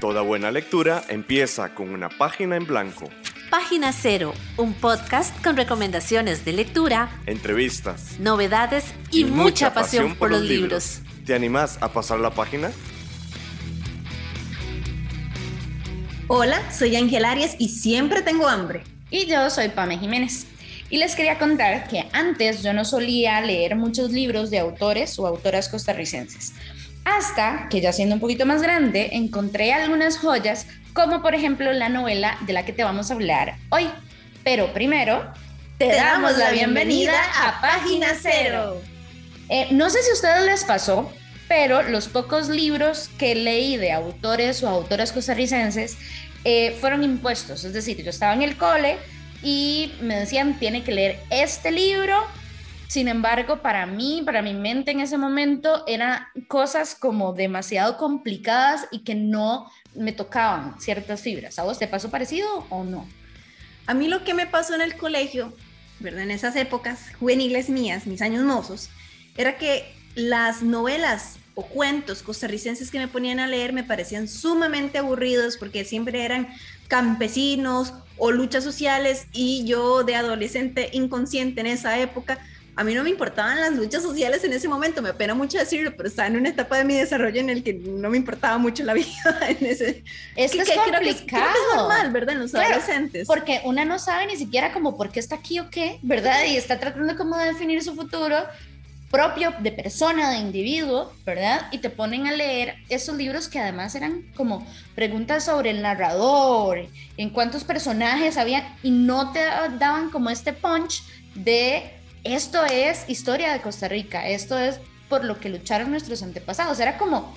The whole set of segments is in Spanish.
Toda buena lectura empieza con una página en blanco. Página Cero, un podcast con recomendaciones de lectura, entrevistas, novedades y, mucha, pasión, por los libros. ¿Te animás a pasar la página? Hola, soy Ángel Arias y siempre tengo hambre. Y yo soy Pame Jiménez. Y les quería contar que antes yo no solía leer muchos libros de autores o autoras costarricenses. Hasta que ya siendo un poquito más grande encontré algunas joyas, como por ejemplo la novela de la que te vamos a hablar hoy. Pero primero, te, damos la bienvenida a Página Cero. Eh, no sé si a ustedes les pasó, pero los pocos libros que leí de autores o autoras costarricenses eh, fueron impuestos. Es decir, yo estaba en el cole y me decían, tiene que leer este libro sin embargo, para mí, para mi mente en ese momento, eran cosas como demasiado complicadas y que no me tocaban ciertas fibras. ¿A vos te pasó parecido o no? A mí lo que me pasó en el colegio, ¿verdad? En esas épocas juveniles mías, mis años mozos, era que las novelas o cuentos costarricenses que me ponían a leer me parecían sumamente aburridos porque siempre eran campesinos o luchas sociales y yo de adolescente inconsciente en esa época a mí no me importaban las luchas sociales en ese momento, me apena mucho decirlo, pero estaba en una etapa de mi desarrollo en el que no me importaba mucho la vida. En ese, es que, es complicado. que, es normal, ¿verdad? En los adolescentes. Porque una no sabe ni siquiera como por qué está aquí o qué, ¿verdad? Y está tratando como de definir su futuro propio de persona, de individuo, ¿verdad? Y te ponen a leer esos libros que además eran como preguntas sobre el narrador, en cuántos personajes había, y no te daban como este punch de esto es historia de Costa Rica, esto es por lo que lucharon nuestros antepasados. Era como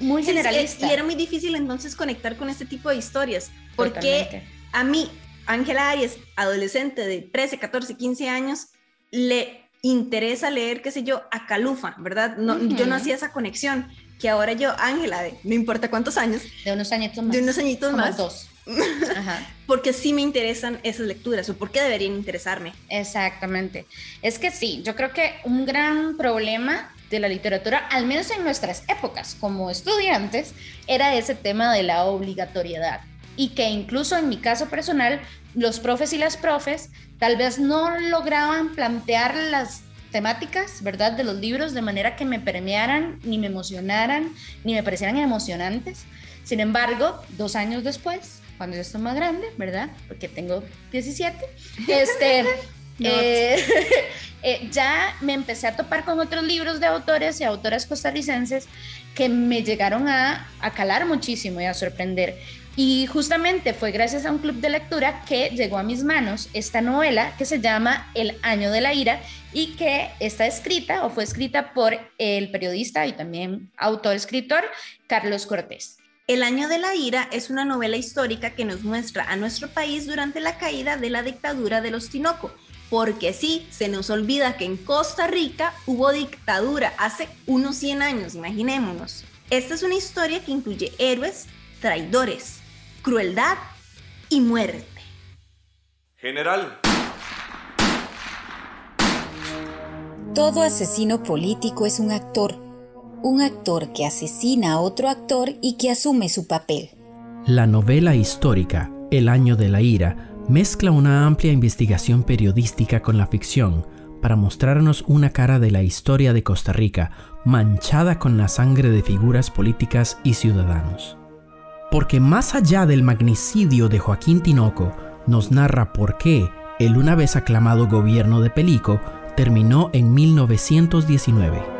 muy generalista. y era muy difícil entonces conectar con este tipo de historias, porque a mí, Ángela Arias, adolescente de 13, 14, 15 años, le interesa leer, qué sé yo, a Calufa, ¿verdad? No, Yo no hacía esa conexión, que ahora yo, Ángela, no importa cuántos años. De unos añitos más. De unos añitos más. Dos. porque sí me interesan esas lecturas o por qué deberían interesarme. Exactamente. Es que sí, yo creo que un gran problema de la literatura, al menos en nuestras épocas como estudiantes, era ese tema de la obligatoriedad. Y que incluso en mi caso personal, los profes y las profes tal vez no lograban plantear las temáticas, ¿verdad?, de los libros de manera que me premiaran, ni me emocionaran, ni me parecieran emocionantes. Sin embargo, dos años después, cuando yo estoy más grande, ¿verdad? Porque tengo 17. Este, eh, eh, ya me empecé a topar con otros libros de autores y autoras costarricenses que me llegaron a, a calar muchísimo y a sorprender. Y justamente fue gracias a un club de lectura que llegó a mis manos esta novela que se llama El Año de la Ira y que está escrita o fue escrita por el periodista y también autor-escritor Carlos Cortés. El año de la ira es una novela histórica que nos muestra a nuestro país durante la caída de la dictadura de los Tinoco. Porque sí, se nos olvida que en Costa Rica hubo dictadura hace unos 100 años, imaginémonos. Esta es una historia que incluye héroes, traidores, crueldad y muerte. General. Todo asesino político es un actor un actor que asesina a otro actor y que asume su papel. La novela histórica El año de la ira mezcla una amplia investigación periodística con la ficción para mostrarnos una cara de la historia de Costa Rica manchada con la sangre de figuras políticas y ciudadanos. Porque más allá del magnicidio de Joaquín Tinoco, nos narra por qué el una vez aclamado gobierno de Pelico terminó en 1919.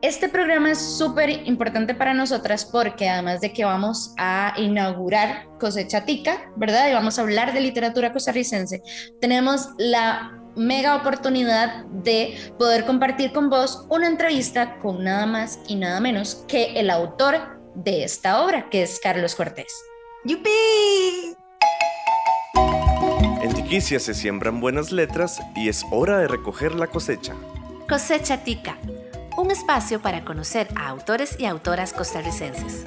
Este programa es súper importante para nosotras porque además de que vamos a inaugurar Cosecha Tica, ¿verdad? Y vamos a hablar de literatura costarricense, tenemos la mega oportunidad de poder compartir con vos una entrevista con nada más y nada menos que el autor de esta obra, que es Carlos Cortés. ¡Yupi! En Tiquicia se siembran buenas letras y es hora de recoger la cosecha. Cosecha Tica un espacio para conocer a autores y autoras costarricenses.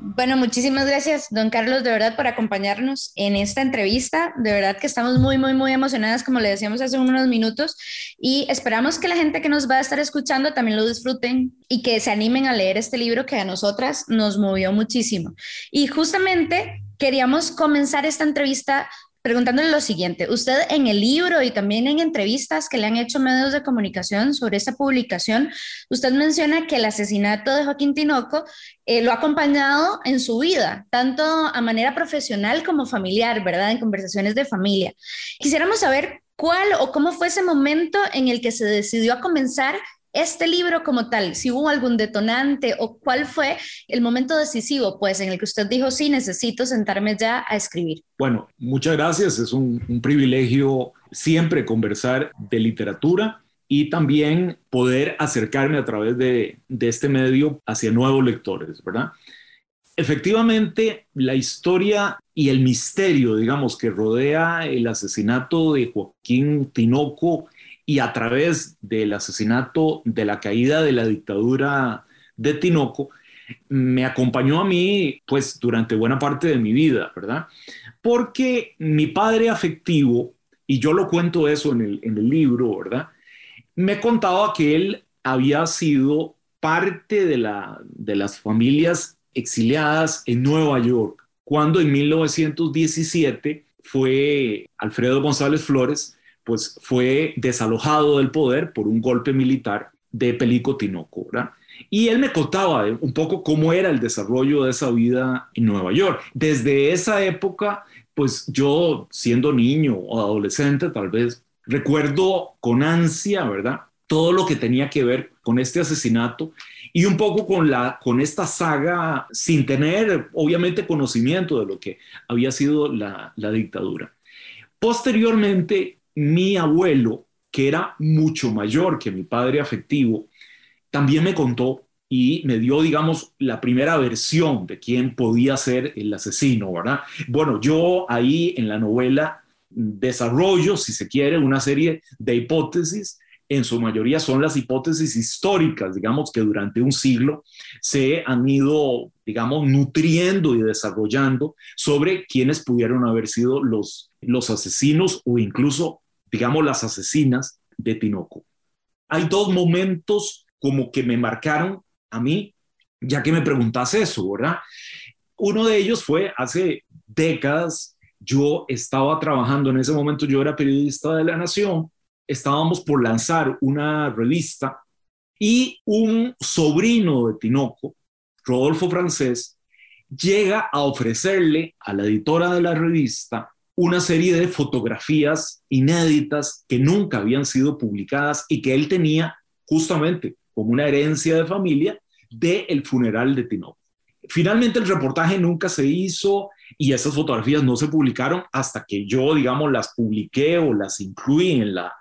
Bueno, muchísimas gracias, don Carlos, de verdad, por acompañarnos en esta entrevista. De verdad que estamos muy, muy, muy emocionadas, como le decíamos hace unos minutos, y esperamos que la gente que nos va a estar escuchando también lo disfruten y que se animen a leer este libro que a nosotras nos movió muchísimo. Y justamente queríamos comenzar esta entrevista preguntándole lo siguiente. Usted en el libro y también en entrevistas que le han hecho medios de comunicación sobre esta publicación, usted menciona que el asesinato de Joaquín Tinoco eh, lo ha acompañado en su vida, tanto a manera profesional como familiar, ¿verdad? En conversaciones de familia. Quisiéramos saber cuál o cómo fue ese momento en el que se decidió a comenzar este libro como tal, si hubo algún detonante o cuál fue el momento decisivo, pues, en el que usted dijo, sí, necesito sentarme ya a escribir. Bueno, muchas gracias. Es un, privilegio siempre conversar de literatura y también poder acercarme a través de, de este medio hacia nuevos lectores, ¿verdad? Efectivamente, la historia y el misterio, digamos, que rodea el asesinato de Joaquín Tinoco y a través del asesinato, de la caída de la dictadura de Tinoco, me acompañó a mí, pues, durante buena parte de mi vida, ¿verdad? Porque mi padre afectivo, y yo lo cuento eso en el, libro, ¿verdad? Me contaba que él había sido parte de, la, de las familias exiliadas en Nueva York, cuando en 1917 fue Alfredo González Flores, pues fue desalojado del poder por un golpe militar de Pelico Tinoco, ¿verdad? Y él me contaba un poco cómo era el desarrollo de esa vida en Nueva York. Desde esa época, pues yo siendo niño o adolescente, tal vez recuerdo con ansia, ¿verdad? Todo lo que tenía que ver con este asesinato y un poco con, la, con esta saga sin tener obviamente conocimiento de lo que había sido la, la dictadura. Posteriormente, mi abuelo, que era mucho mayor que mi padre afectivo, también me contó y me dio, digamos, la primera versión de quién podía ser el asesino, ¿verdad? Bueno, yo ahí en la novela desarrollo, si se quiere, una serie de hipótesis. En su mayoría son las hipótesis históricas, digamos, que durante un siglo se han ido, digamos, nutriendo y desarrollando sobre quiénes pudieron haber sido los, los asesinos o incluso digamos, las asesinas de Tinoco. Hay dos momentos como que me marcaron a mí, ya que me preguntas eso, ¿verdad? Uno de ellos fue hace décadas, yo estaba trabajando en ese momento, yo era periodista de La Nación, estábamos por lanzar una revista y un sobrino de Tinoco, Rodolfo Francés, llega a ofrecerle a la editora de la revista una serie de fotografías inéditas que nunca habían sido publicadas y que él tenía justamente como una herencia de familia del el funeral de Tinoco. Finalmente el reportaje nunca se hizo y esas fotografías no se publicaron hasta que yo, digamos, las publiqué o las incluí en la,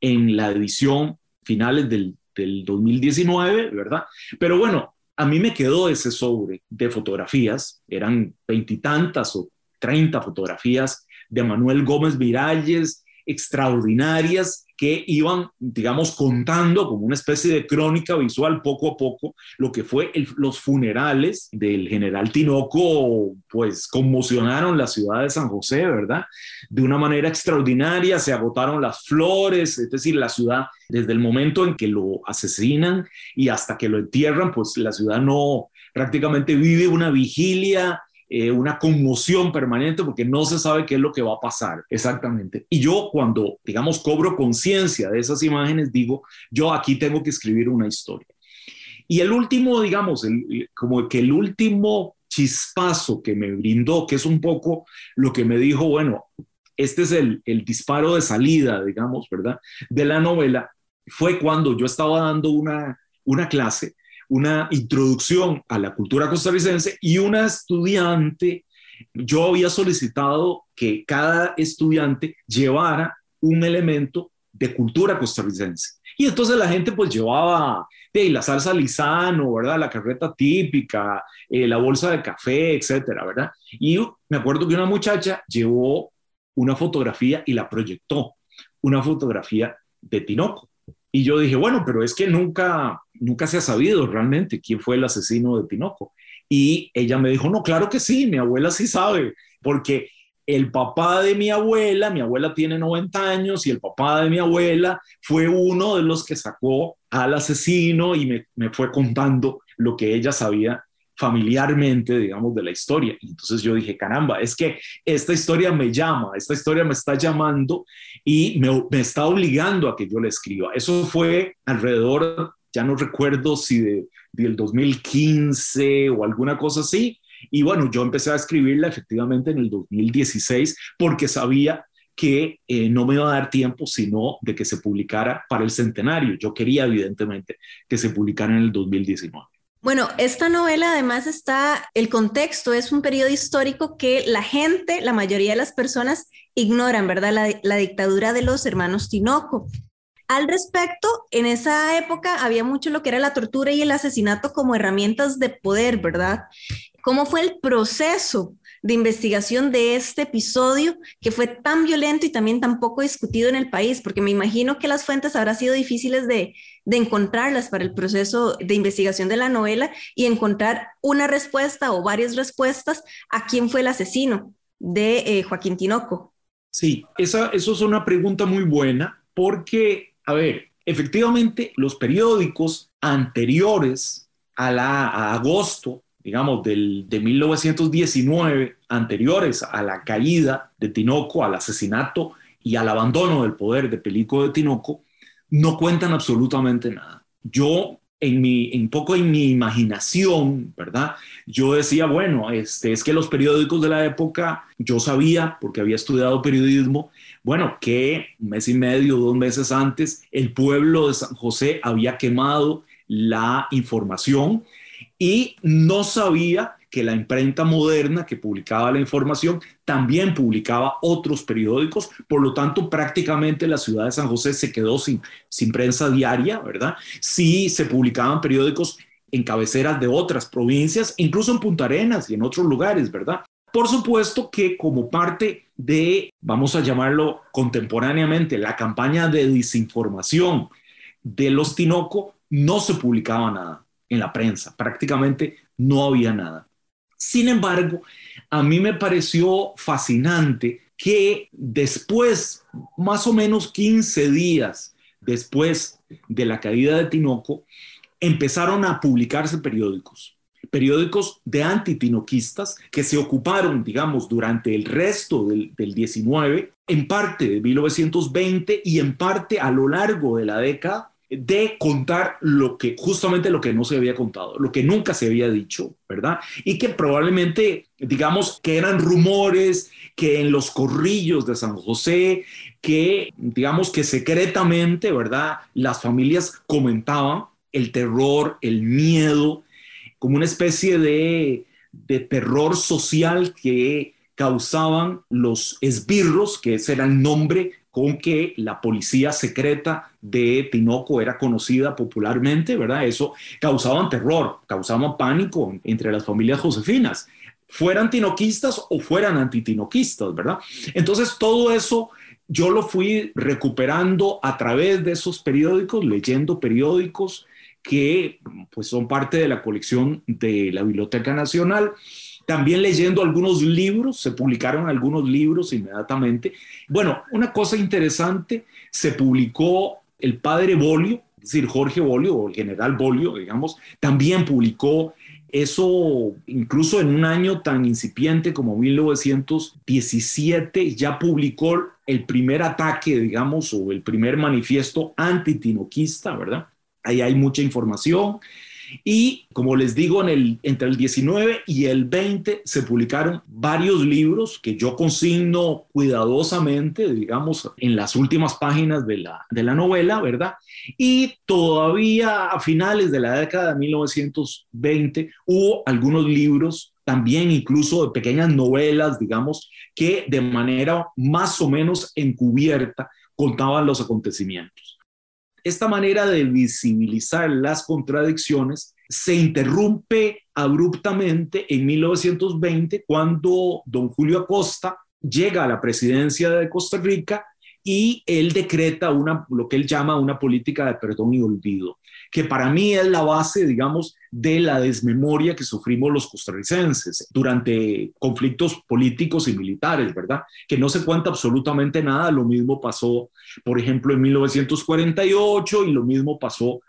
en la edición finales del, del 2019, ¿verdad? Pero bueno, a mí me quedó ese sobre de fotografías, eran veintitantas o treinta fotografías de Manuel Gómez Viralles, extraordinarias que iban, digamos, contando como una especie de crónica visual poco a poco lo que fue los funerales del general Tinoco, pues conmocionaron la ciudad de San José, ¿verdad? De una manera extraordinaria, se agotaron las flores, es decir, la ciudad, desde el momento en que lo asesinan y hasta que lo entierran, pues la ciudad no prácticamente vive una vigilia eh, una conmoción permanente porque no se sabe qué es lo que va a pasar exactamente. Y yo cuando, digamos, cobro conciencia de esas imágenes, digo, yo aquí tengo que escribir una historia. Y el último, digamos, como que el último chispazo que me brindó, que es un poco lo que me dijo, bueno, este es el, el disparo de salida, digamos, ¿verdad? De la novela, fue cuando yo estaba dando una, una clase una introducción a la cultura costarricense y una estudiante, yo había solicitado que cada estudiante llevara un elemento de cultura costarricense. Y entonces la gente pues llevaba de la salsa lisano, ¿verdad? La carreta típica, eh, la bolsa de café, etcétera, ¿verdad? Y me acuerdo que una muchacha llevó una fotografía y la proyectó, una fotografía de Tinoco. Y yo dije, bueno, pero es que nunca, nunca se ha sabido realmente quién fue el asesino de Tinoco. Y ella me dijo, no, claro que sí, mi abuela sí sabe, porque el papá de mi abuela, mi abuela tiene 90 años y el papá de mi abuela fue uno de los que sacó al asesino y me, me fue contando lo que ella sabía familiarmente, digamos, de la historia. Y entonces yo dije, caramba, es que esta historia me llama, esta historia me está llamando y me, me está obligando a que yo la escriba. Eso fue alrededor, ya no recuerdo si de, del 2015 o alguna cosa así. Y bueno, yo empecé a escribirla efectivamente en el 2016 porque sabía que eh, no me iba a dar tiempo sino de que se publicara para el centenario. Yo quería evidentemente que se publicara en el 2019. Bueno, esta novela además está, el contexto es un periodo histórico que la gente, la mayoría de las personas ignoran, ¿verdad? La, dictadura de los hermanos Tinoco. Al respecto, en esa época había mucho lo que era la tortura y el asesinato como herramientas de poder, ¿verdad? ¿Cómo fue el proceso de investigación de este episodio que fue tan violento y también tan poco discutido en el país? Porque me imagino que las fuentes habrán sido difíciles de, de encontrarlas para el proceso de investigación de la novela y encontrar una respuesta o varias respuestas a quién fue el asesino de eh, Joaquín Tinoco. Sí, esa, eso es una pregunta muy buena porque, a ver, efectivamente los periódicos anteriores a, la, agosto digamos, del, de 1919, anteriores a la caída de Tinoco, al asesinato y al abandono del poder de Pelico de Tinoco, no cuentan absolutamente nada. Yo, en mi, un poco en mi imaginación, ¿verdad? Yo decía, bueno, este, es que los periódicos de la época, yo sabía, porque había estudiado periodismo, bueno, que un mes y medio, dos meses antes, el pueblo de San José había quemado la información y no sabía que la imprenta moderna que publicaba la información también publicaba otros periódicos, por lo tanto prácticamente la ciudad de San José se quedó sin, sin prensa diaria, ¿verdad? Sí se publicaban periódicos en cabeceras de otras provincias, incluso en Punta Arenas y en otros lugares, ¿verdad? Por supuesto que como parte de, vamos a llamarlo contemporáneamente, la campaña de desinformación de los Tinoco, no se publicaba nada en la prensa, prácticamente no había nada. Sin embargo, a mí me pareció fascinante que después, más o menos 15 días después de la caída de Tinoco, empezaron a publicarse periódicos, periódicos de antitinoquistas que se ocuparon, digamos, durante el resto del, del 19, en parte de 1920 y en parte a lo largo de la década de contar lo que justamente lo que no se había contado, lo que nunca se había dicho, ¿verdad? Y que probablemente, digamos, que eran rumores, que en los corrillos de San José, que digamos que secretamente, ¿verdad? Las familias comentaban el terror, el miedo, como una especie de, de terror social que causaban los esbirros, que ese era el nombre con que la policía secreta de Tinoco era conocida popularmente, ¿verdad? Eso causaban terror, causaban pánico entre las familias josefinas, fueran tinoquistas o fueran antitinoquistas, ¿verdad? Entonces todo eso yo lo fui recuperando a través de esos periódicos, leyendo periódicos que pues son parte de la colección de la Biblioteca Nacional también leyendo algunos libros, se publicaron algunos libros inmediatamente. Bueno, una cosa interesante, se publicó el padre Bolio, es decir, Jorge Bolio, o el general Bolio, digamos, también publicó eso incluso en un año tan incipiente como 1917, ya publicó el primer ataque, digamos, o el primer manifiesto antitinoquista, ¿verdad? Ahí hay mucha información. Y como les digo, entre el 19 y el 20 se publicaron varios libros que yo consigno cuidadosamente, digamos, en las últimas páginas de la, de la novela, ¿verdad? Y todavía a finales de la década de 1920 hubo algunos libros también incluso de pequeñas novelas, digamos, que de manera más o menos encubierta contaban los acontecimientos. Esta manera de visibilizar las contradicciones se interrumpe abruptamente en 1920 cuando don Julio Acosta llega a la presidencia de Costa Rica y él decreta una, lo que él llama una política de perdón y olvido, que para mí es la base, digamos, de la desmemoria que sufrimos los costarricenses durante conflictos políticos y militares, ¿verdad? Que no se cuenta absolutamente nada. Lo mismo pasó, por ejemplo, en 1948 y lo mismo pasó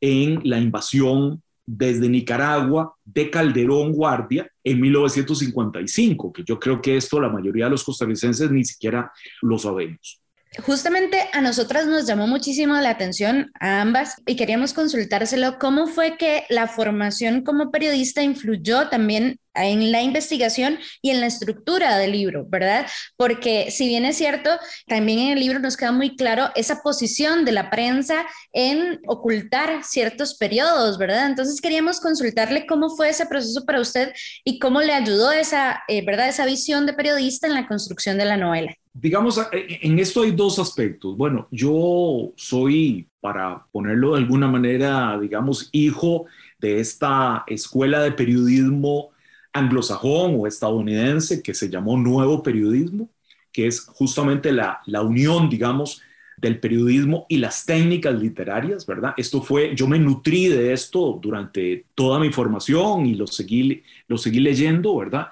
en la invasión desde Nicaragua de Calderón Guardia en 1955, que yo creo que esto la mayoría de los costarricenses ni siquiera lo sabemos. Justamente a nosotras nos llamó muchísimo la atención a ambas y queríamos consultárselo cómo fue que la formación como periodista influyó también en la investigación y en la estructura del libro, ¿verdad? Porque si bien es cierto, también en el libro nos queda muy claro esa posición de la prensa en ocultar ciertos periodos, ¿verdad? Entonces queríamos consultarle cómo fue ese proceso para usted y cómo le ayudó esa, eh, ¿verdad? Esa visión de periodista en la construcción de la novela. Digamos, eh, en esto hay dos aspectos. Bueno, yo soy, para ponerlo de alguna manera, digamos, hijo de esta escuela de periodismo anglosajón o estadounidense que se llamó Nuevo Periodismo, que es justamente la, la unión, digamos, del periodismo y las técnicas literarias, ¿verdad? Esto fue, yo me nutrí de esto durante toda mi formación y lo seguí, lo seguí leyendo, ¿verdad?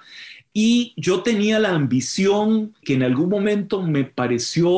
Y yo tenía la ambición que en algún momento me pareció,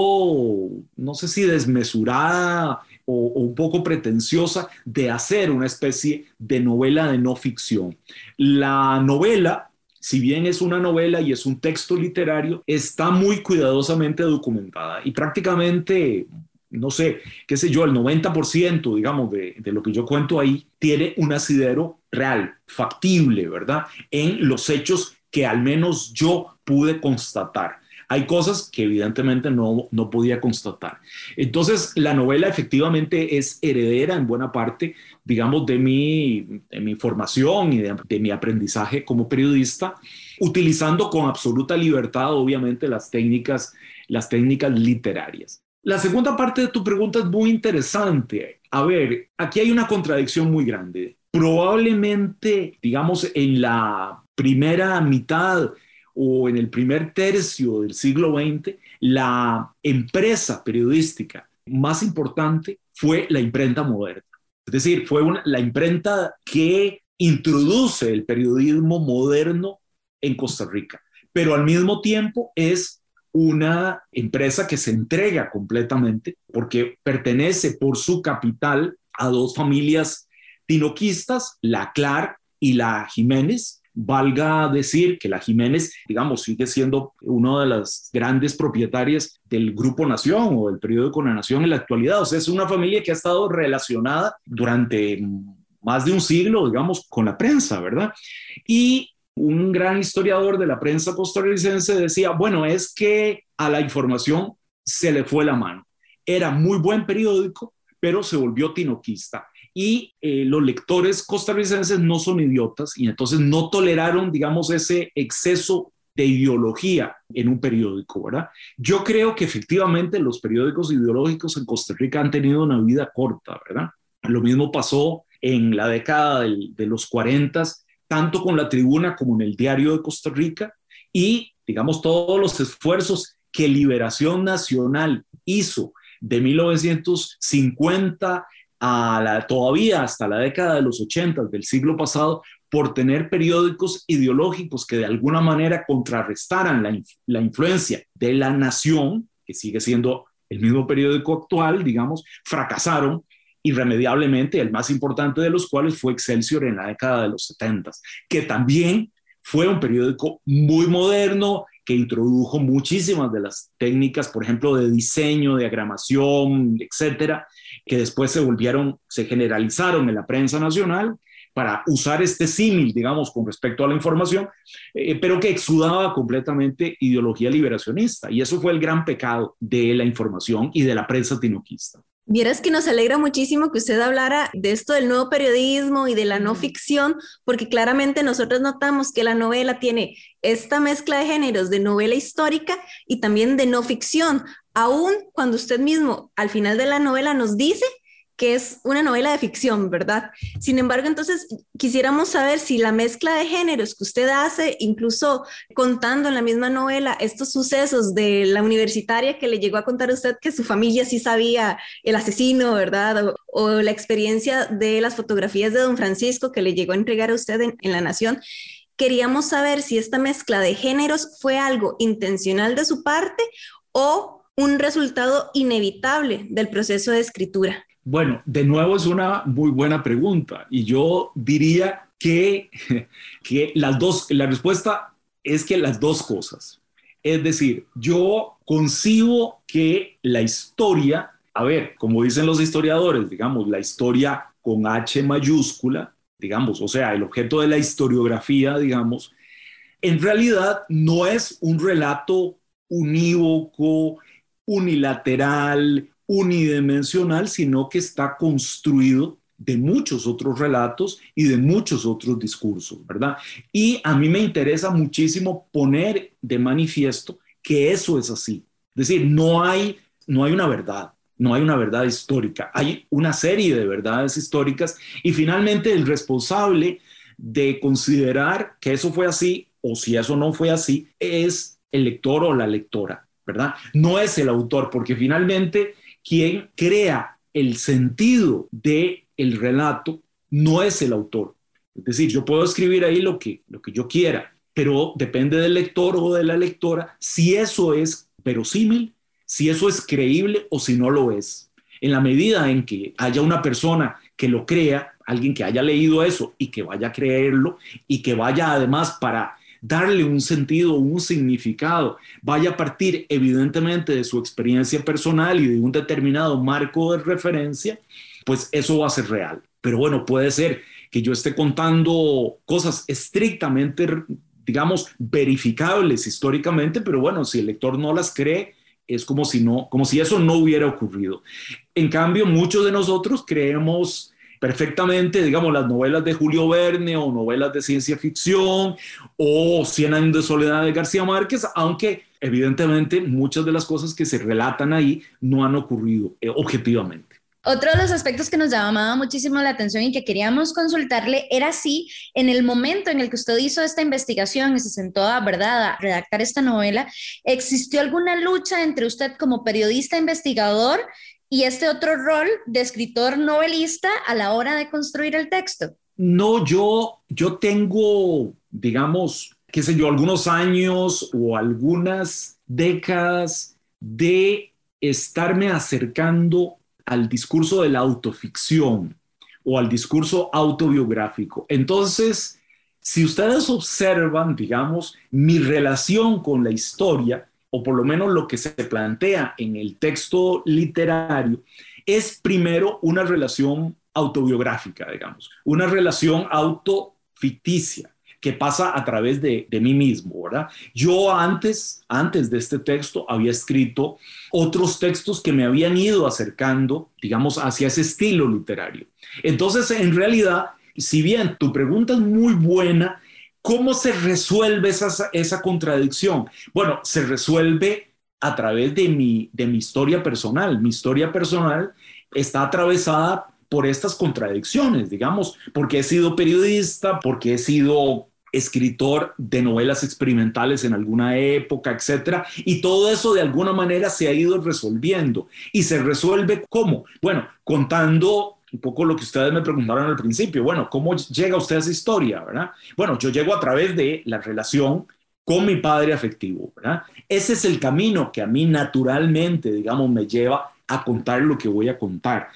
no sé si desmesurada o, un poco pretenciosa, de hacer una especie de novela de no ficción. La novela, si bien es una novela y es un texto literario, está muy cuidadosamente documentada y prácticamente no sé, qué sé yo, el 90%, digamos, de, de, lo que yo cuento ahí, tiene un asidero real, factible, ¿verdad? En los hechos que al menos yo pude constatar. Hay cosas que evidentemente no, no podía constatar. Entonces, la novela efectivamente es heredera en buena parte, digamos, de mi, de mi formación y de, mi aprendizaje como periodista, utilizando con absoluta libertad, obviamente, las técnicas, las técnicas literarias. La segunda parte de tu pregunta es muy interesante. A ver, aquí hay una contradicción muy grande. Probablemente, digamos, en la primera mitad o en el primer tercio del siglo XX, la empresa periodística más importante fue la imprenta moderna. Es decir, fue la imprenta que introduce el periodismo moderno en Costa Rica, pero al mismo tiempo es una empresa que se entrega completamente porque pertenece por su capital a dos familias tinoquistas, la Clar y la Jiménez, Valga decir que la Jiménez, digamos, sigue siendo una de las grandes propietarias del Grupo Nación o del periódico La Nación en la actualidad. O sea, es una familia que ha estado relacionada durante más de un siglo, digamos, con la prensa, ¿verdad? Y un gran historiador de la prensa costarricense decía, bueno, es que a la información se le fue la mano. Era muy buen periódico, pero se volvió tinoquista y eh, los lectores costarricenses no son idiotas y entonces no toleraron, digamos, ese exceso de ideología en un periódico, ¿verdad? Yo creo que efectivamente los periódicos ideológicos en Costa Rica han tenido una vida corta, ¿verdad? Lo mismo pasó en la década de los 40, tanto con la tribuna como en el diario de Costa Rica, y digamos todos los esfuerzos que Liberación Nacional hizo de 1950 la, todavía hasta la década de los 80 del siglo pasado por tener periódicos ideológicos que de alguna manera contrarrestaran la, la influencia de la nación, que sigue siendo el mismo periódico actual, digamos, fracasaron irremediablemente, el más importante de los cuales fue Excelsior en la década de los 70, que también fue un periódico muy moderno, que introdujo muchísimas de las técnicas, por ejemplo, de diseño, diagramación, etcétera, que después se volvieron, se generalizaron en la prensa nacional para usar este símil, digamos, con respecto a la información, eh, pero que exudaba completamente ideología liberacionista. Y eso fue el gran pecado de la información y de la prensa tinoquista. Vieras que nos alegra muchísimo que usted hablara de esto del nuevo periodismo y de la no ficción, porque claramente nosotros notamos que la novela tiene esta mezcla de géneros de novela histórica y también de no ficción, aun cuando usted mismo al final de la novela nos dice que es una novela de ficción, ¿verdad? Sin embargo, entonces quisiéramos saber si la mezcla de géneros que usted hace, incluso contando en la misma novela estos sucesos de la universitaria que le llegó a contar a usted que su familia sí sabía el asesino, ¿verdad? O, la experiencia de las fotografías de don Francisco que le llegó a entregar a usted en, en La Nación. Queríamos saber si esta mezcla de géneros fue algo intencional de su parte o un resultado inevitable del proceso de escritura. Bueno, de nuevo es una muy buena pregunta y yo diría que, que las dos, la respuesta es que las dos cosas. Es decir, yo concibo que la historia, a ver, como dicen los historiadores, digamos, la historia con H mayúscula, digamos, o sea, el objeto de la historiografía, digamos, en realidad no es un relato unívoco, unilateral, unidimensional, sino que está construido de muchos otros relatos y de muchos otros discursos, ¿verdad? Y a mí me interesa muchísimo poner de manifiesto que eso es así. Es decir, no hay, no hay una verdad, no hay una verdad histórica, hay una serie de verdades históricas y finalmente el responsable de considerar que eso fue así o si eso no fue así es el lector o la lectora, ¿verdad? No es el autor, porque finalmente quien crea el sentido de el relato no es el autor. Es decir, yo puedo escribir ahí lo que, lo que yo quiera, pero depende del lector o de la lectora si eso es verosímil, si eso es creíble o si no lo es. En la medida en que haya una persona que lo crea, alguien que haya leído eso y que vaya a creerlo y que vaya además para darle un sentido, un significado, vaya a partir evidentemente de su experiencia personal y de un determinado marco de referencia, pues eso va a ser real. Pero bueno, puede ser que yo esté contando cosas estrictamente, digamos, verificables históricamente, pero bueno, si el lector no las cree, es como si no, como si eso no hubiera ocurrido. En cambio, muchos de nosotros creemos perfectamente, digamos, las novelas de Julio Verne o novelas de ciencia ficción o Cien años de soledad de García Márquez, aunque evidentemente muchas de las cosas que se relatan ahí no han ocurrido eh, objetivamente. Otro de los aspectos que nos llamaba muchísimo la atención y que queríamos consultarle era si en el momento en el que usted hizo esta investigación y se sentó a, ¿verdad? a redactar esta novela, ¿existió alguna lucha entre usted como periodista investigador y este otro rol de escritor novelista a la hora de construir el texto? No, yo, yo tengo, digamos, qué sé yo, algunos años o algunas décadas de estarme acercando al discurso de la autoficción o al discurso autobiográfico. Entonces, si ustedes observan, digamos, mi relación con la historia, o por lo menos lo que se plantea en el texto literario, es primero una relación autobiográfica, digamos, una relación autoficticia que pasa a través de, de, mí mismo, ¿verdad? Yo antes, antes de este texto, había escrito otros textos que me habían ido acercando, digamos, hacia ese estilo literario. Entonces, en realidad, si bien tu pregunta es muy buena, ¿Cómo se resuelve esa, contradicción? Bueno, se resuelve a través de mi, de mi historia personal. Mi historia personal está atravesada por estas contradicciones, digamos, porque he sido periodista, porque he sido escritor de novelas experimentales en alguna época, etcétera, y todo eso de alguna manera se ha ido resolviendo y se resuelve cómo? Bueno, contando un poco lo que ustedes me preguntaron al principio, bueno, ¿cómo llega usted a esa historia, verdad? Bueno, yo llego a través de la relación con mi padre afectivo, ¿verdad? Ese es el camino que a mí naturalmente, digamos, me lleva a contar lo que voy a contar.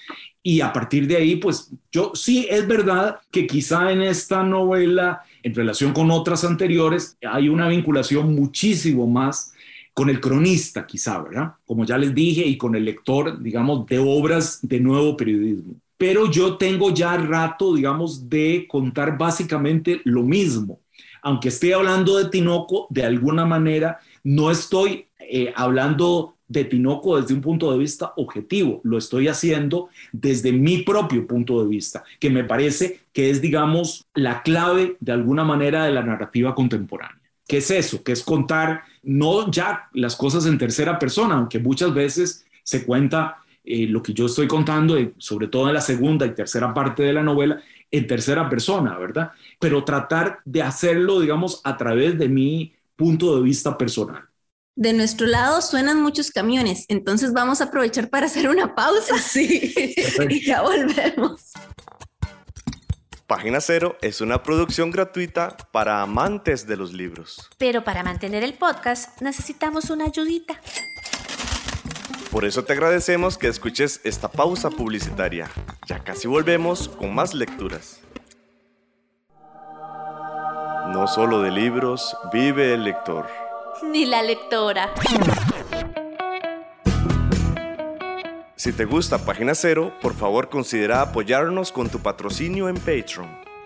Y a partir de ahí, pues yo sí, es verdad que quizá en esta novela, en relación con otras anteriores, hay una vinculación muchísimo más con el cronista, quizá, ¿verdad? Como ya les dije, y con el lector, digamos, de obras de nuevo periodismo pero yo tengo ya rato, digamos, de contar básicamente lo mismo. Aunque esté hablando de Tinoco, de alguna manera no estoy eh, hablando de Tinoco desde un punto de vista objetivo, lo estoy haciendo desde mi propio punto de vista, que me parece que es, digamos, la clave de alguna manera de la narrativa contemporánea. ¿Qué es eso? Que es contar no ya las cosas en tercera persona, aunque muchas veces se cuenta eh, lo que yo estoy contando, sobre todo en la segunda y tercera parte de la novela, en tercera persona, ¿verdad? Pero tratar de hacerlo, digamos, a través de mi punto de vista personal. De nuestro lado suenan muchos camiones, entonces vamos a aprovechar para hacer una pausa. Sí, y ya volvemos. Página Cero es una producción gratuita para amantes de los libros. Pero para mantener el podcast necesitamos una ayudita. Por eso te agradecemos que escuches esta pausa publicitaria. Ya casi volvemos con más lecturas. No solo de libros vive el lector. Ni la lectora. Si te gusta Página Cero, por favor considera apoyarnos con tu patrocinio en Patreon.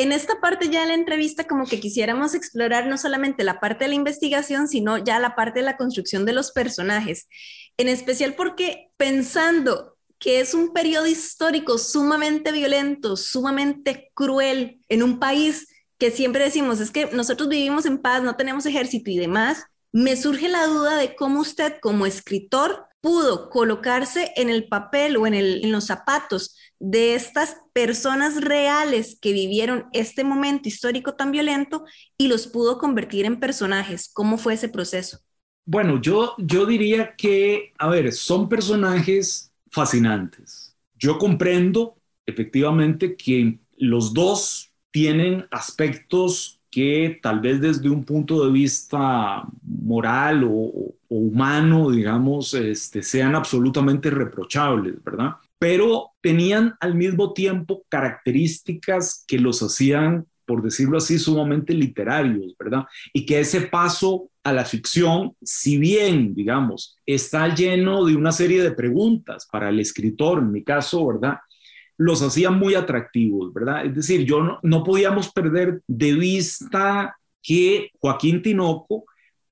En esta parte ya de la entrevista como que quisiéramos explorar no solamente la parte de la investigación, sino ya la parte de la construcción de los personajes. En especial porque pensando que es un periodo histórico sumamente violento, sumamente cruel, en un país que siempre decimos, es que nosotros vivimos en paz, no tenemos ejército y demás, me surge la duda de cómo usted como escritor pudo colocarse en el papel o en, los zapatos de estas personas reales que vivieron este momento histórico tan violento y los pudo convertir en personajes. ¿Cómo fue ese proceso? Bueno, yo, yo diría que, a ver, son personajes fascinantes. Yo comprendo efectivamente que los dos tienen aspectos que tal vez desde un punto de vista moral o, humano, digamos, este, sean absolutamente reprochables, ¿verdad? Pero tenían al mismo tiempo características que los hacían, por decirlo así, sumamente literarios, ¿verdad? Y que ese paso a la ficción, si bien, digamos, está lleno de una serie de preguntas para el escritor, en mi caso, ¿verdad? Los hacía muy atractivos, ¿verdad? Es decir, yo no, podíamos perder de vista que Joaquín Tinoco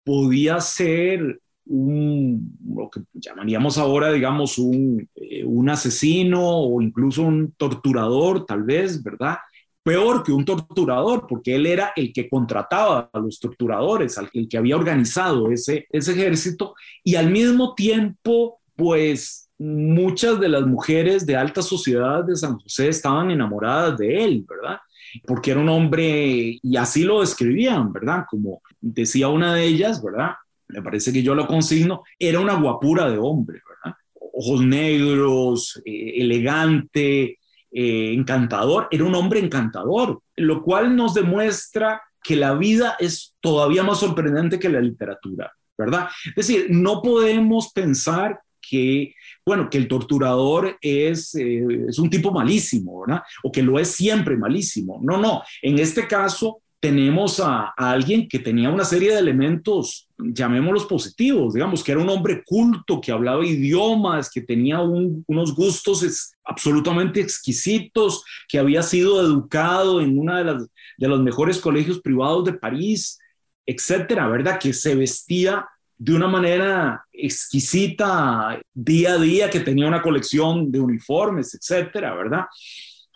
podía ser un, lo que llamaríamos ahora, digamos, un, eh, un asesino o incluso un torturador, tal vez, ¿verdad? Peor que un torturador, porque él era el que contrataba a los torturadores, el que había organizado ese ejército, y al mismo tiempo, pues muchas de las mujeres de alta sociedad de San José estaban enamoradas de él, ¿verdad? Porque era un hombre, y así lo describían, ¿verdad? Como decía una de ellas, ¿verdad? Me parece que yo lo consigno, era una guapura de hombre, ¿verdad? Ojos negros, eh, elegante, eh, encantador, era un hombre encantador, lo cual nos demuestra que la vida es todavía más sorprendente que la literatura, ¿verdad? Es decir, no podemos pensar que bueno, que el torturador es, eh, es un tipo malísimo, ¿verdad? O que lo es siempre malísimo. No, no, en este caso tenemos a, alguien que tenía una serie de elementos, llamémoslos positivos, digamos, que era un hombre culto, que hablaba idiomas, que tenía unos gustos absolutamente exquisitos, que había sido educado en uno de, de los mejores colegios privados de París, etcétera, ¿verdad? Que se vestía de una manera exquisita día a día, que tenía una colección de uniformes, etcétera, ¿verdad?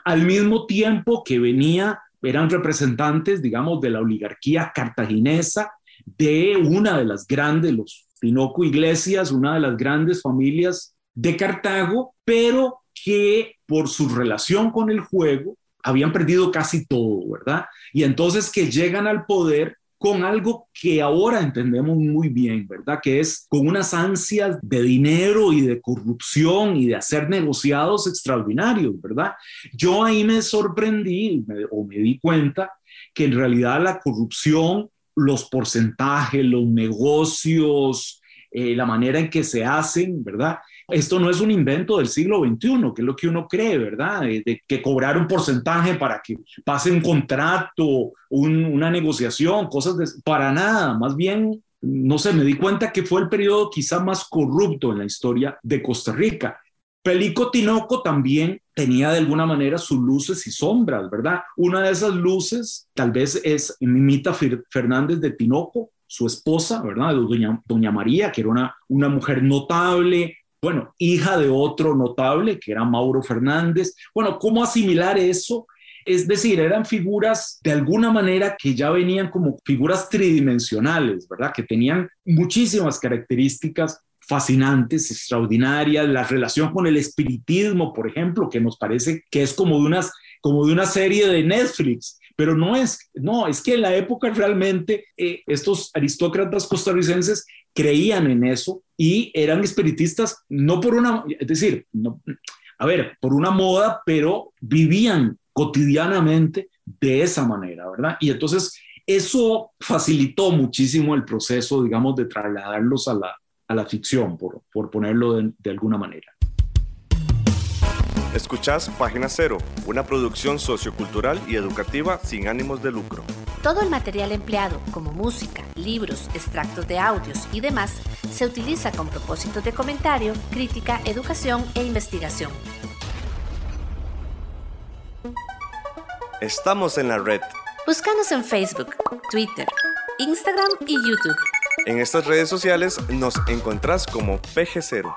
Al mismo tiempo que venía, eran representantes, digamos, de la oligarquía cartaginesa, de una de las grandes, los Pinoco Iglesias, una de las grandes familias de Cartago, pero que por su relación con el juego habían perdido casi todo, ¿verdad? Y entonces que llegan al poder con algo que ahora entendemos muy bien, ¿verdad? Que es con unas ansias de dinero y de corrupción y de hacer negociados extraordinarios, ¿verdad? Yo ahí me sorprendí o me di cuenta que en realidad la corrupción, los porcentajes, los negocios, eh, la manera en que se hacen, ¿verdad? Esto no es un invento del siglo XXI, que es lo que uno cree, ¿verdad? De, que cobrar un porcentaje para que pase un contrato, una negociación, cosas de... Para nada, más bien, no sé, me di cuenta que fue el periodo quizá más corrupto en la historia de Costa Rica. Pelico Tinoco también tenía de alguna manera sus luces y sombras, ¿verdad? Una de esas luces tal vez es Mimita Fernández de Tinoco, su esposa, ¿verdad? Doña, Doña María, que era una, una mujer notable, bueno, hija de otro notable, que era Mauro Fernández. Bueno, ¿cómo asimilar eso? Es decir, eran figuras de alguna manera que ya venían como figuras tridimensionales, ¿verdad? Que tenían muchísimas características fascinantes, extraordinarias, la relación con el espiritismo, por ejemplo, que nos parece que es como de, unas, como de una serie de Netflix, pero no es, no, es que en la época realmente eh, estos aristócratas costarricenses creían en eso y eran espiritistas no por una, es decir, no, a ver, por una moda, pero vivían cotidianamente de esa manera, ¿verdad? Y entonces eso facilitó muchísimo el proceso, digamos, de trasladarlos a la, a la ficción, por, por ponerlo de, de alguna manera. Escuchás Página Cero, una producción sociocultural y educativa sin ánimos de lucro. Todo el material empleado, como música, libros, extractos de audios y demás, se utiliza con propósitos de comentario, crítica, educación e investigación. Estamos en la red. Búscanos en Facebook, Twitter, Instagram y YouTube. En estas redes sociales nos encontrás como PG0.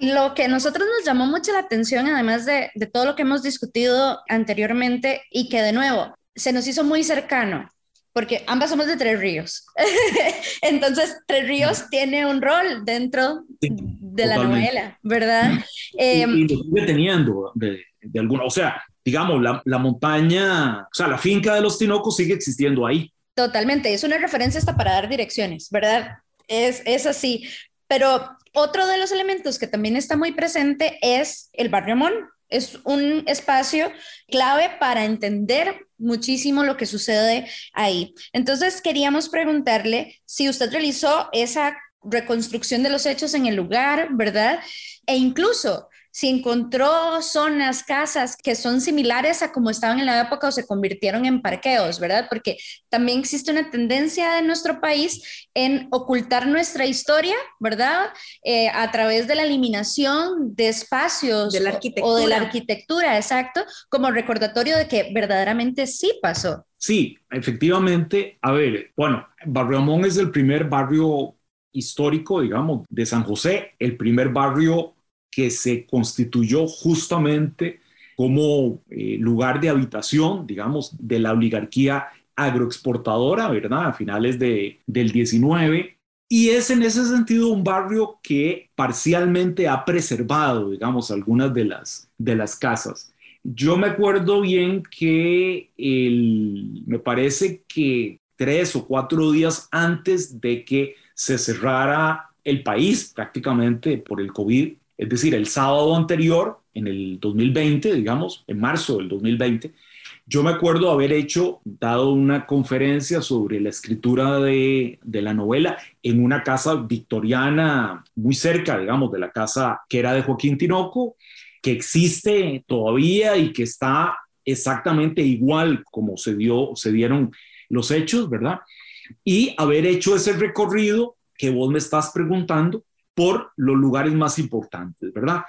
Lo que a nosotros nos llamó mucho la atención, además de, de todo lo que hemos discutido anteriormente y que de nuevo se nos hizo muy cercano, porque ambas somos de Tres Ríos. Entonces, Tres Ríos tiene un rol dentro de la novela, ¿verdad? Eh, y, lo sigue teniendo de, de, alguna, o sea, digamos, la, la, montaña, o sea, la finca de los Tinocos sigue existiendo ahí. Totalmente, es una referencia hasta para dar direcciones, ¿verdad? Es, es así. Pero otro de los elementos que también está muy presente es el barrio Mon. Es un espacio clave para entender muchísimo lo que sucede ahí. Entonces, queríamos preguntarle si usted realizó esa reconstrucción de los hechos en el lugar, ¿verdad? E incluso si encontró zonas, casas que son similares a como estaban en la época o se convirtieron en parqueos, ¿verdad? Porque también existe una tendencia en nuestro país en ocultar nuestra historia, ¿verdad? Eh, a través de la eliminación de espacios de la o, o de la arquitectura, exacto, como recordatorio de que verdaderamente sí pasó. Sí, efectivamente. A ver, bueno, Barrio Amón es el primer barrio histórico, digamos, de San José, el primer barrio que se constituyó justamente como eh, lugar de habitación, digamos, de la oligarquía agroexportadora, ¿verdad? A finales de, del 19. Y es en ese sentido un barrio que parcialmente ha preservado, digamos, algunas de las, de las casas. Yo me acuerdo bien que el, me parece que tres o cuatro días antes de que se cerrara el país prácticamente por el COVID, es decir, el sábado anterior, en el 2020, digamos, en marzo del 2020, yo me acuerdo haber hecho, dado una conferencia sobre la escritura de, la novela en una casa victoriana muy cerca, digamos, de la casa que era de Joaquín Tinoco, que existe todavía y que está exactamente igual como se, dio, se dieron los hechos, ¿verdad? Y haber hecho ese recorrido que vos me estás preguntando por los lugares más importantes, ¿verdad?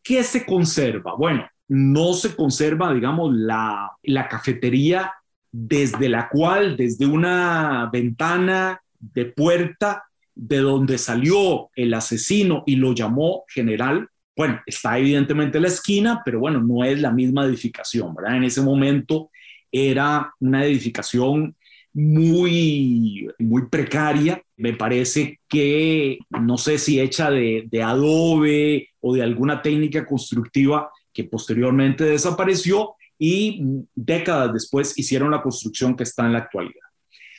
¿Qué se conserva? Bueno, no se conserva, digamos, la, cafetería desde la cual, desde una ventana de puerta de donde salió el asesino y lo llamó general, bueno, está evidentemente en la esquina, pero bueno, no es la misma edificación, ¿verdad? En ese momento era una edificación muy, muy precaria. Me parece que, no sé si hecha de, adobe o de alguna técnica constructiva que posteriormente desapareció y décadas después hicieron la construcción que está en la actualidad.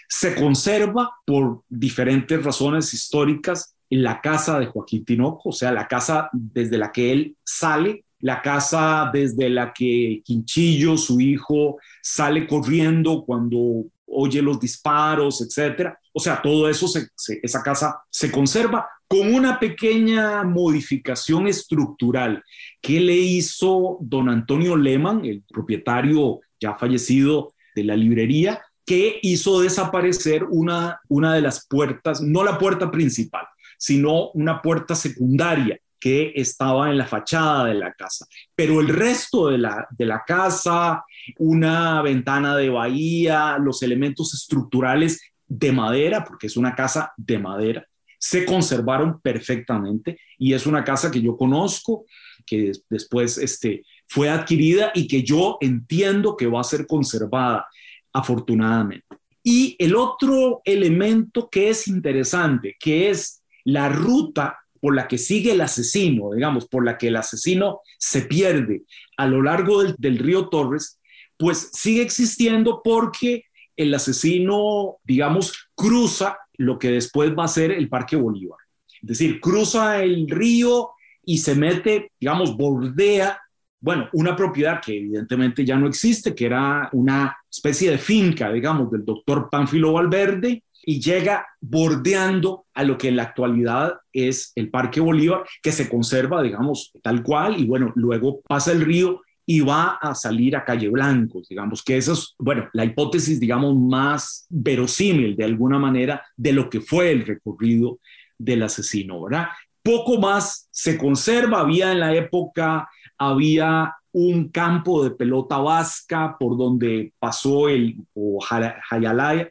Se conserva por diferentes razones históricas la casa de Joaquín Tinoco, o sea, la casa desde la que él sale, la casa desde la que Quinchillo, su hijo, sale corriendo cuando oye los disparos, etcétera. O sea, todo eso, se, esa casa se conserva con una pequeña modificación estructural que le hizo don Antonio Lehmann, el propietario ya fallecido de la librería, que hizo desaparecer una, una de las puertas, no la puerta principal, sino una puerta secundaria que estaba en la fachada de la casa. Pero el resto de la, de la casa, una ventana de bahía, los elementos estructurales de madera, porque es una casa de madera, se conservaron perfectamente y es una casa que yo conozco, que después este, fue adquirida y que yo entiendo que va a ser conservada, afortunadamente. Y el otro elemento que es interesante, que es la ruta por la que sigue el asesino, digamos, por la que el asesino se pierde a lo largo del, del río Torres, pues sigue existiendo porque el asesino, digamos, cruza lo que después va a ser el Parque Bolívar. Es decir, cruza el río y se mete, digamos, bordea, bueno, una propiedad que evidentemente ya no existe, que era una especie de finca, digamos, del doctor Pánfilo Valverde, y llega bordeando a lo que en la actualidad es el Parque Bolívar, que se conserva, digamos, tal cual, y bueno, luego pasa el río y va a salir a Calle Blanco, digamos que eso es, bueno, la hipótesis, digamos, más verosímil de alguna manera de lo que fue el recorrido del asesino, ¿verdad? Poco más se conserva, había en la época, había un campo de pelota vasca por donde pasó el, o Hayalaya,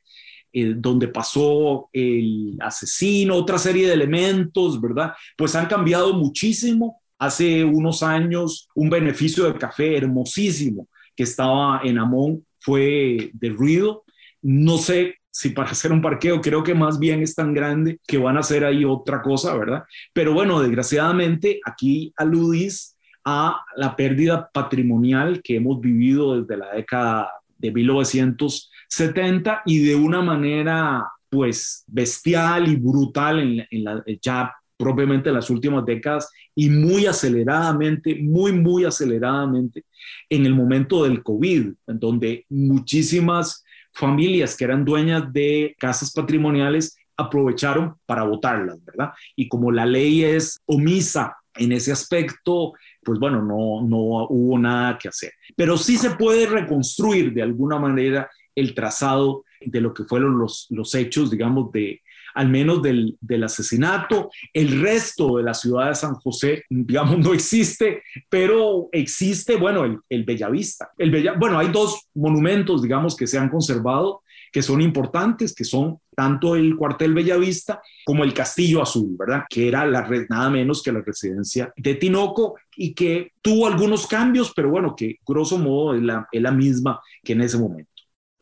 eh, donde pasó el asesino, otra serie de elementos, ¿verdad? Pues han cambiado muchísimo. Hace unos años, un beneficio de café hermosísimo que estaba en Amón fue derruido. No sé si para hacer un parqueo, creo que más bien es tan grande que van a hacer ahí otra cosa, ¿verdad? Pero bueno, desgraciadamente aquí aludís a la pérdida patrimonial que hemos vivido desde la década de 1970 y de una manera pues bestial y brutal en, la, ya propiamente en las últimas décadas y muy aceleradamente, muy, muy aceleradamente en el momento del COVID, en donde muchísimas familias que eran dueñas de casas patrimoniales aprovecharon para votarlas, ¿verdad? Y como la ley es omisa en ese aspecto, pues bueno, no, no hubo nada que hacer. Pero sí se puede reconstruir de alguna manera el trazado de lo que fueron los, los hechos, digamos, de, al menos del, asesinato. El resto de la ciudad de San José, digamos, no existe, pero existe, bueno, el, el Bellavista. El Bella, bueno, hay dos monumentos, digamos, que se han conservado que son importantes, que son tanto el cuartel Bellavista como el Castillo Azul, ¿verdad? Que era la, nada menos que la residencia de Tinoco y que tuvo algunos cambios, pero bueno, que grosso modo es la misma que en ese momento.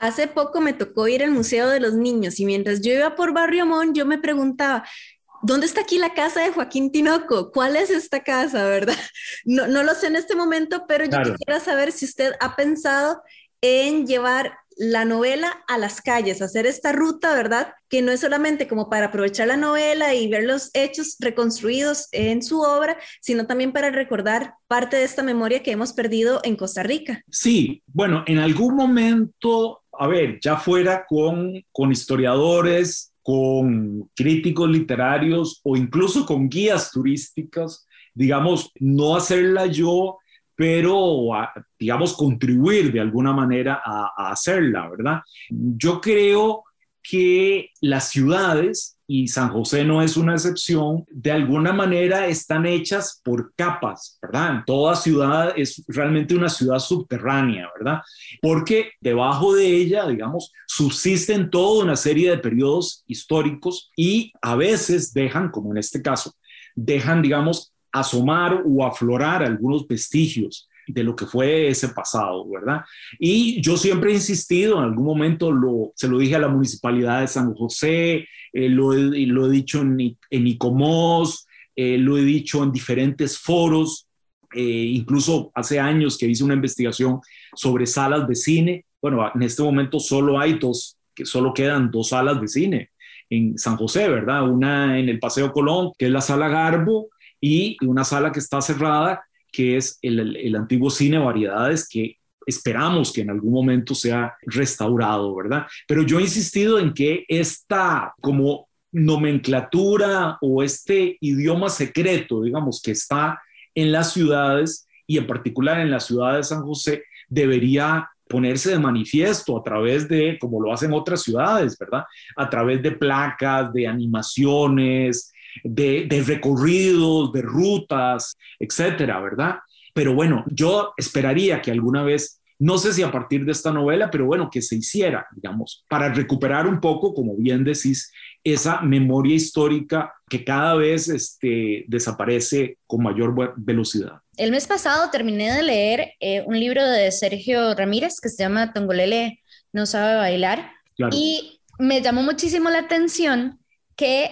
Hace poco me tocó ir al Museo de los Niños y mientras yo iba por Barrio Amón, yo me preguntaba, ¿dónde está aquí la casa de Joaquín Tinoco? ¿Cuál es esta casa, verdad? No, no lo sé en este momento, pero yo claro. quisiera saber si usted ha pensado en llevar la novela a las calles, hacer esta ruta, ¿verdad? Que no es solamente como para aprovechar la novela y ver los hechos reconstruidos en su obra, sino también para recordar parte de esta memoria que hemos perdido en Costa Rica. Sí, bueno, en algún momento, a ver, ya fuera con, con historiadores, con críticos literarios o incluso con guías turísticas, digamos, no hacerla yo pero, digamos, contribuir de alguna manera a, a, hacerla, ¿verdad? Yo creo que las ciudades, y San José no es una excepción, de alguna manera están hechas por capas, ¿verdad? Toda ciudad es realmente una ciudad subterránea, ¿verdad? Porque debajo de ella, digamos, subsisten toda una serie de periodos históricos y a veces dejan, como en este caso, dejan, digamos, asomar o aflorar algunos vestigios de lo que fue ese pasado, ¿verdad? Y yo siempre he insistido, en algún momento lo, se lo dije a la municipalidad de San José, eh, lo, he, dicho en, en ICOMOS, eh, lo he dicho en diferentes foros, eh, incluso hace años que hice una investigación sobre salas de cine. Bueno, en este momento solo hay dos, que solo quedan dos salas de cine en San José, ¿verdad? Una en el Paseo Colón, que es la sala Garbo, y una sala que está cerrada, que es el, el, antiguo cine Variedades, que esperamos que en algún momento sea restaurado, ¿verdad? Pero yo he insistido en que esta como nomenclatura o este idioma secreto, digamos, que está en las ciudades y en particular en la ciudad de San José, debería ponerse de manifiesto a través de, como lo hacen otras ciudades, ¿verdad? A través de placas, de animaciones, de, de recorridos, de rutas, etcétera, ¿verdad? Pero bueno, yo esperaría que alguna vez no sé si a partir de esta novela, pero bueno, que se hiciera, digamos, para recuperar un poco, como bien decís, esa memoria histórica que cada vez este, desaparece con mayor velocidad. El mes pasado terminé de leer eh, un libro de Sergio Ramírez que se llama Tongolele no sabe bailar y me llamó muchísimo la atención que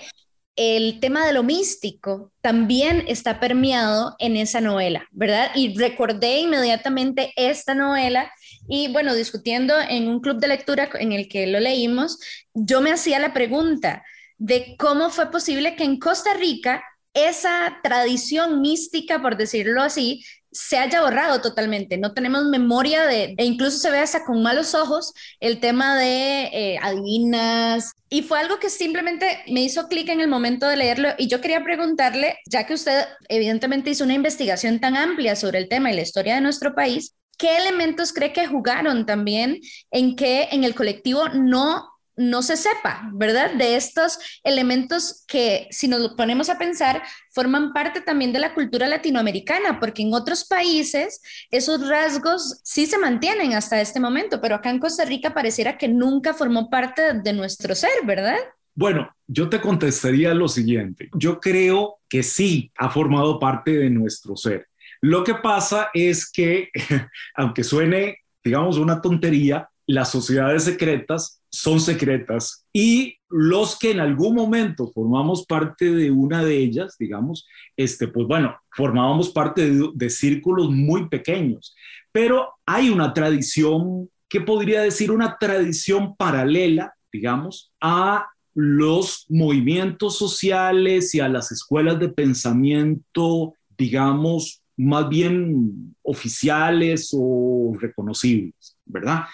el tema de lo místico también está permeado en esa novela, ¿verdad? Y recordé inmediatamente esta novela y bueno, discutiendo en un club de lectura en el que lo leímos, yo me hacía la pregunta de cómo fue posible que en Costa Rica esa tradición mística, por decirlo así, se haya borrado totalmente. No tenemos memoria de, e incluso se ve hasta con malos ojos el tema de eh, adivinas. Y fue algo que simplemente me hizo clic en el momento de leerlo. Y yo quería preguntarle, ya que usted evidentemente hizo una investigación tan amplia sobre el tema y la historia de nuestro país, ¿qué elementos cree que jugaron también en que en el colectivo no no se sepa, ¿verdad? De estos elementos que, si nos ponemos a pensar, forman parte también de la cultura latinoamericana, porque en otros países esos rasgos sí se mantienen hasta este momento, pero acá en Costa Rica pareciera que nunca formó parte de nuestro ser, ¿verdad? Bueno, yo te contestaría lo siguiente. Yo creo que sí ha formado parte de nuestro ser. Lo que pasa es que, aunque suene, digamos, una tontería, las sociedades secretas son secretas y los que en algún momento formamos parte de una de ellas, digamos, este, pues bueno, formábamos parte de, círculos muy pequeños, pero hay una tradición, ¿qué podría decir? Una tradición paralela, digamos, a los movimientos sociales y a las escuelas de pensamiento, digamos, más bien oficiales o reconocibles, ¿verdad?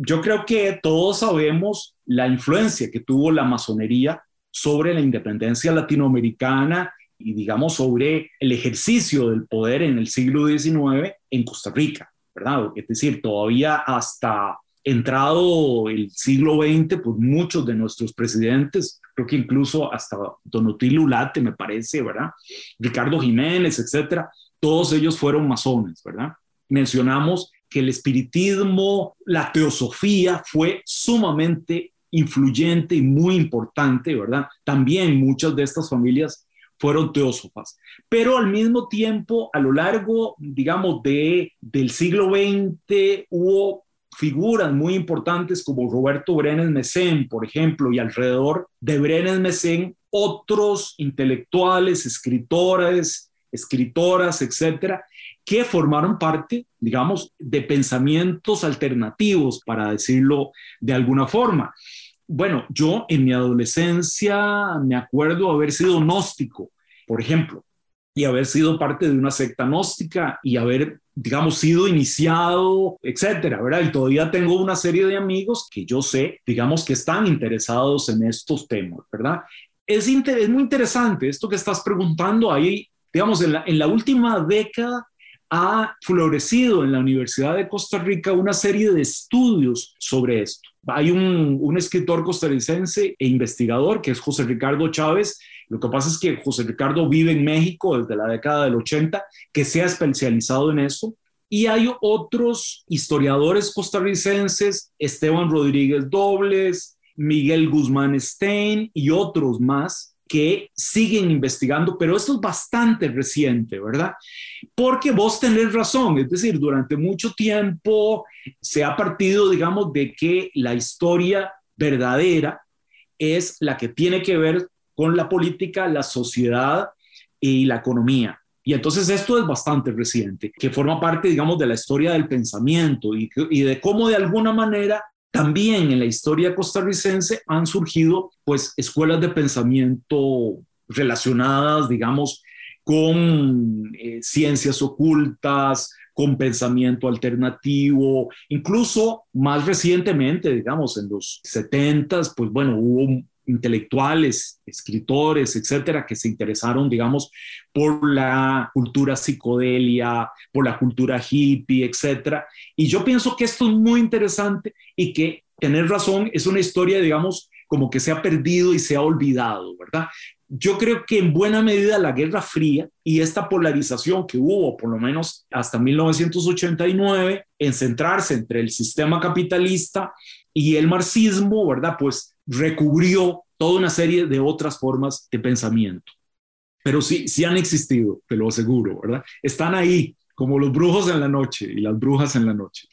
Yo creo que todos sabemos la influencia que tuvo la masonería sobre la independencia latinoamericana y digamos sobre el ejercicio del poder en el siglo XIX en Costa Rica, ¿verdad? Es decir, todavía hasta entrado el siglo XX, pues muchos de nuestros presidentes, creo que incluso hasta Donotil Lulate, me parece, ¿verdad? Ricardo Jiménez, etcétera, todos ellos fueron masones, ¿verdad? Mencionamos que el espiritismo, la teosofía fue sumamente influyente y muy importante, ¿verdad? También muchas de estas familias fueron teósofas, pero al mismo tiempo, a lo largo, digamos, de, del siglo XX hubo figuras muy importantes como Roberto Brenes Mesén, por ejemplo, y alrededor de Brenes Mesén, otros intelectuales, escritores, escritoras, etcétera, que formaron parte, digamos, de pensamientos alternativos, para decirlo de alguna forma. Bueno, yo en mi adolescencia me acuerdo haber sido gnóstico, por ejemplo, y haber sido parte de una secta gnóstica y haber, digamos, sido iniciado, etcétera, ¿verdad? Y todavía tengo una serie de amigos que yo sé, digamos, que están interesados en estos temas, ¿verdad? Es, muy interesante esto que estás preguntando ahí, digamos, en en la última década ha florecido en la Universidad de Costa Rica una serie de estudios sobre esto. Hay un, escritor costarricense e investigador que es José Ricardo Chávez. Lo que pasa es que José Ricardo vive en México desde la década del 80, que se ha especializado en eso. Y hay otros historiadores costarricenses, Esteban Rodríguez Dobles, Miguel Guzmán Stein y otros más, que siguen investigando, pero esto es bastante reciente, ¿verdad? Porque vos tenés razón, es decir, durante mucho tiempo se ha partido, digamos, de que la historia verdadera es la que tiene que ver con la política, la sociedad y la economía. Y entonces esto es bastante reciente, que forma parte, digamos, de la historia del pensamiento y, y de cómo de alguna manera también en la historia costarricense han surgido pues escuelas de pensamiento relacionadas, digamos, con eh, ciencias ocultas, con pensamiento alternativo, incluso más recientemente, digamos, en los 70, pues bueno, hubo intelectuales, escritores, etcétera, que se interesaron, digamos, por la cultura psicodelia, por la cultura hippie, etcétera. Y yo pienso que esto es muy interesante y que tener razón es una historia, digamos, como que se ha perdido y se ha olvidado, ¿verdad? yo creo que en buena medida la Guerra Fría y esta polarización que hubo, por lo menos hasta 1989, en centrarse entre el sistema capitalista y el marxismo, ¿verdad? Pues recubrió toda una serie de otras formas de pensamiento. Pero sí, sí han existido, te lo aseguro, ¿verdad? Están ahí, como los brujos en la noche y las brujas en la noche.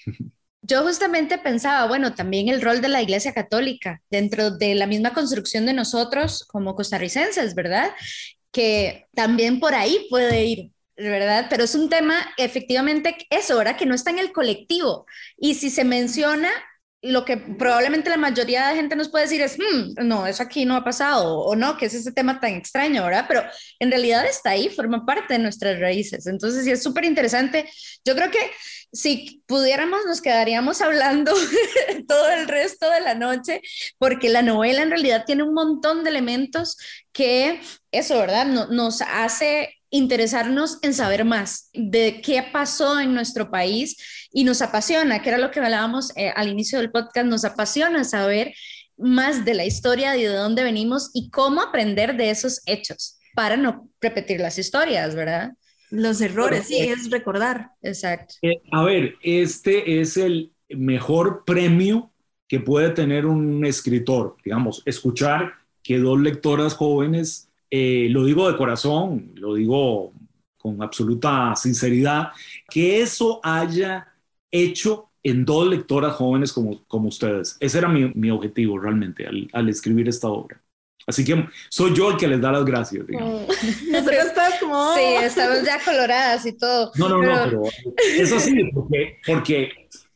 Yo justamente pensaba, bueno, también el rol de la Iglesia Católica dentro de la misma construcción de nosotros como costarricenses, ¿verdad? Que también por ahí puede ir, ¿verdad? Pero es un tema, efectivamente, eso, ¿verdad? Que no está en el colectivo. Y si se menciona, lo que probablemente la mayoría de gente nos puede decir es, hmm, no, eso aquí no ha pasado, o no, que es ese tema tan extraño, ¿verdad? Pero en realidad está ahí, forma parte de nuestras raíces. Entonces, sí, es súper interesante. Yo creo que si pudiéramos, nos quedaríamos hablando todo el resto de la noche, porque la novela en realidad tiene un montón de elementos que eso, ¿verdad? nos hace interesarnos en saber más de qué pasó en nuestro país y nos apasiona, que era lo que hablábamos eh, al inicio del podcast, nos apasiona saber más de la historia y de dónde venimos y cómo aprender de esos hechos para no repetir las historias, ¿verdad? Los errores, sí, es recordar. Exacto. Eh, a ver, este es el mejor premio que puede tener un escritor, digamos, escuchar que dos lectoras jóvenes eh, lo digo de corazón, lo digo con absoluta sinceridad, que eso haya hecho en dos lectoras jóvenes como, como ustedes. Ese era mi, mi objetivo realmente al, escribir esta obra. Así que soy yo el que les da las gracias. Digamos. Mm. Nosotros como... Sí, estamos ya coloradas y todo. No, no, no, pero es así, porque, porque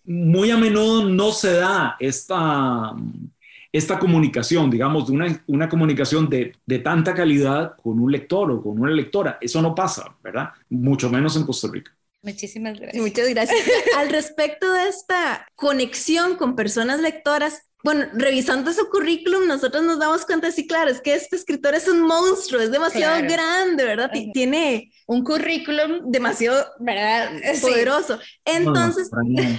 muy a menudo no se da esta esta comunicación, digamos, una, una comunicación de, de, tanta calidad con un lector o con una lectora. Eso no pasa, ¿verdad? Mucho menos en Costa Rica. Muchísimas gracias. muchas gracias. Al respecto de esta conexión con personas lectoras, bueno, revisando su currículum, nosotros nos damos cuenta, sí, claro, es que este escritor es un monstruo, es demasiado grande, ¿verdad? Tiene un currículum demasiado, ¿verdad? Poderoso. Entonces,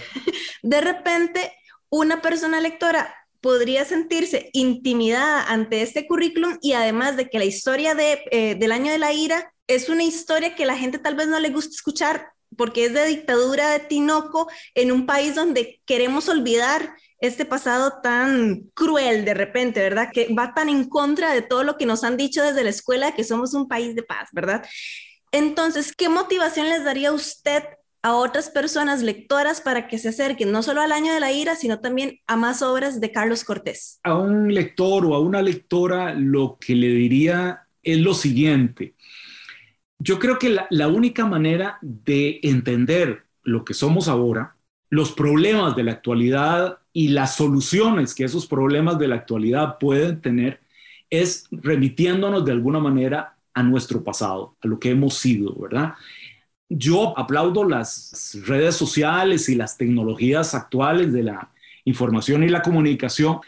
de repente, una persona lectora podría sentirse intimidada ante este currículum y además de que la historia de, eh, del año de la ira es una historia que la gente tal vez no le gusta escuchar porque es de dictadura de Tinoco en un país donde queremos olvidar este pasado tan cruel de repente, ¿verdad? Que va tan en contra de todo lo que nos han dicho desde la escuela, que somos un país de paz, ¿verdad? Entonces, ¿qué motivación les daría usted a otras personas lectoras para que se acerquen no solo al año de la ira, sino también a más obras de Carlos Cortés? A un lector o a una lectora lo que le diría es lo siguiente. Yo creo que la, la única manera de entender lo que somos ahora, los problemas de la actualidad y las soluciones que esos problemas de la actualidad pueden tener, es remitiéndonos de alguna manera a nuestro pasado, a lo que hemos sido, ¿verdad? Yo aplaudo las redes sociales y las tecnologías actuales de la información y la comunicación,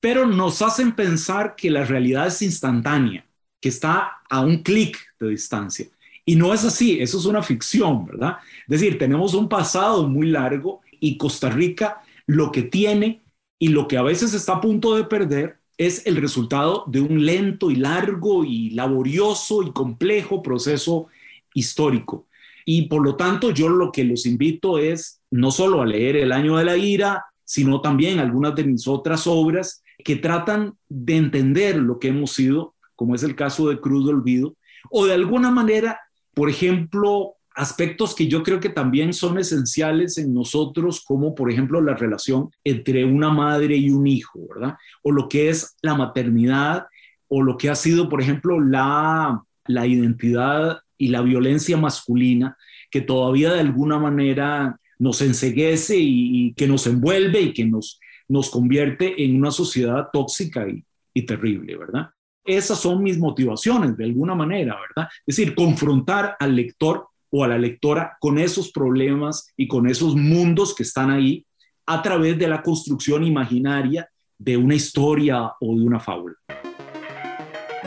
pero nos hacen pensar que la realidad es instantánea, que está a un clic de distancia. Y no es así, eso es una ficción, ¿verdad? Es decir, tenemos un pasado muy largo y Costa Rica lo que tiene y lo que a veces está a punto de perder es el resultado de un lento y largo y laborioso y complejo proceso histórico. Y por lo tanto, yo lo que los invito es no solo a leer El año de la ira, sino también algunas de mis otras obras que tratan de entender lo que hemos sido, como es el caso de Cruz de Olvido, o de alguna manera, por ejemplo, aspectos que yo creo que también son esenciales en nosotros, como por ejemplo la relación entre una madre y un hijo, ¿verdad? O lo que es la maternidad, o lo que ha sido, por ejemplo, la, la identidad y la violencia masculina que todavía de alguna manera nos enseguece y, que nos envuelve y que nos, nos convierte en una sociedad tóxica y, y terrible, ¿verdad? Esas son mis motivaciones de alguna manera, ¿verdad? Es decir, confrontar al lector o a la lectora con esos problemas y con esos mundos que están ahí a través de la construcción imaginaria de una historia o de una fábula.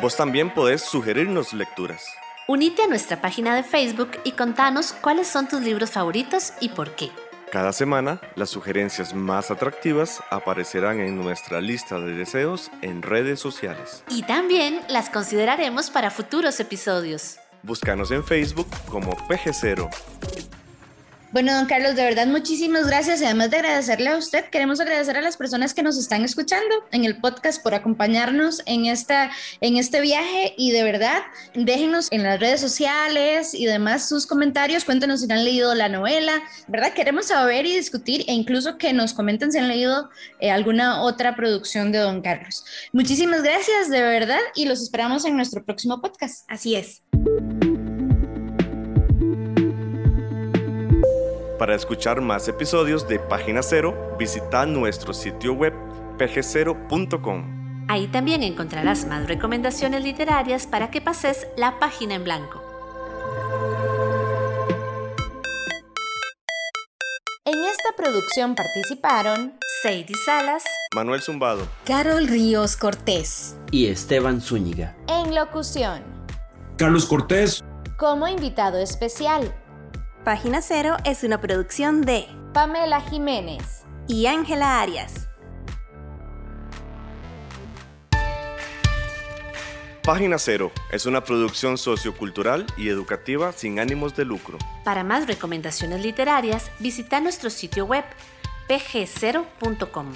Vos también podés sugerirnos lecturas. Unite a nuestra página de Facebook y contanos cuáles son tus libros favoritos y por qué. Cada semana, las sugerencias más atractivas aparecerán en nuestra lista de deseos en redes sociales. Y también las consideraremos para futuros episodios. Búscanos en Facebook como PG0 bueno, don Carlos, de verdad muchísimas gracias. Además de agradecerle a usted, queremos agradecer a las personas que nos están escuchando en el podcast por acompañarnos en, esta, en este viaje. Y de verdad, déjenos en las redes sociales y demás sus comentarios. Cuéntenos si han leído la novela. ¿Verdad? Queremos saber y discutir e incluso que nos comenten si han leído eh, alguna otra producción de don Carlos. Muchísimas gracias, de verdad, y los esperamos en nuestro próximo podcast. Así es. Para escuchar más episodios de Página Cero, visita nuestro sitio web pg0.com. Ahí también encontrarás más recomendaciones literarias para que pases la página en blanco. En esta producción participaron Sadie Salas, Manuel Zumbado, Carol Ríos Cortés y Esteban Zúñiga. En locución, Carlos Cortés. Como invitado especial, Página Cero es una producción de Pamela Jiménez y Ángela Arias. Página Cero es una producción sociocultural y educativa sin ánimos de lucro. Para más recomendaciones literarias, visita nuestro sitio web pg0.com.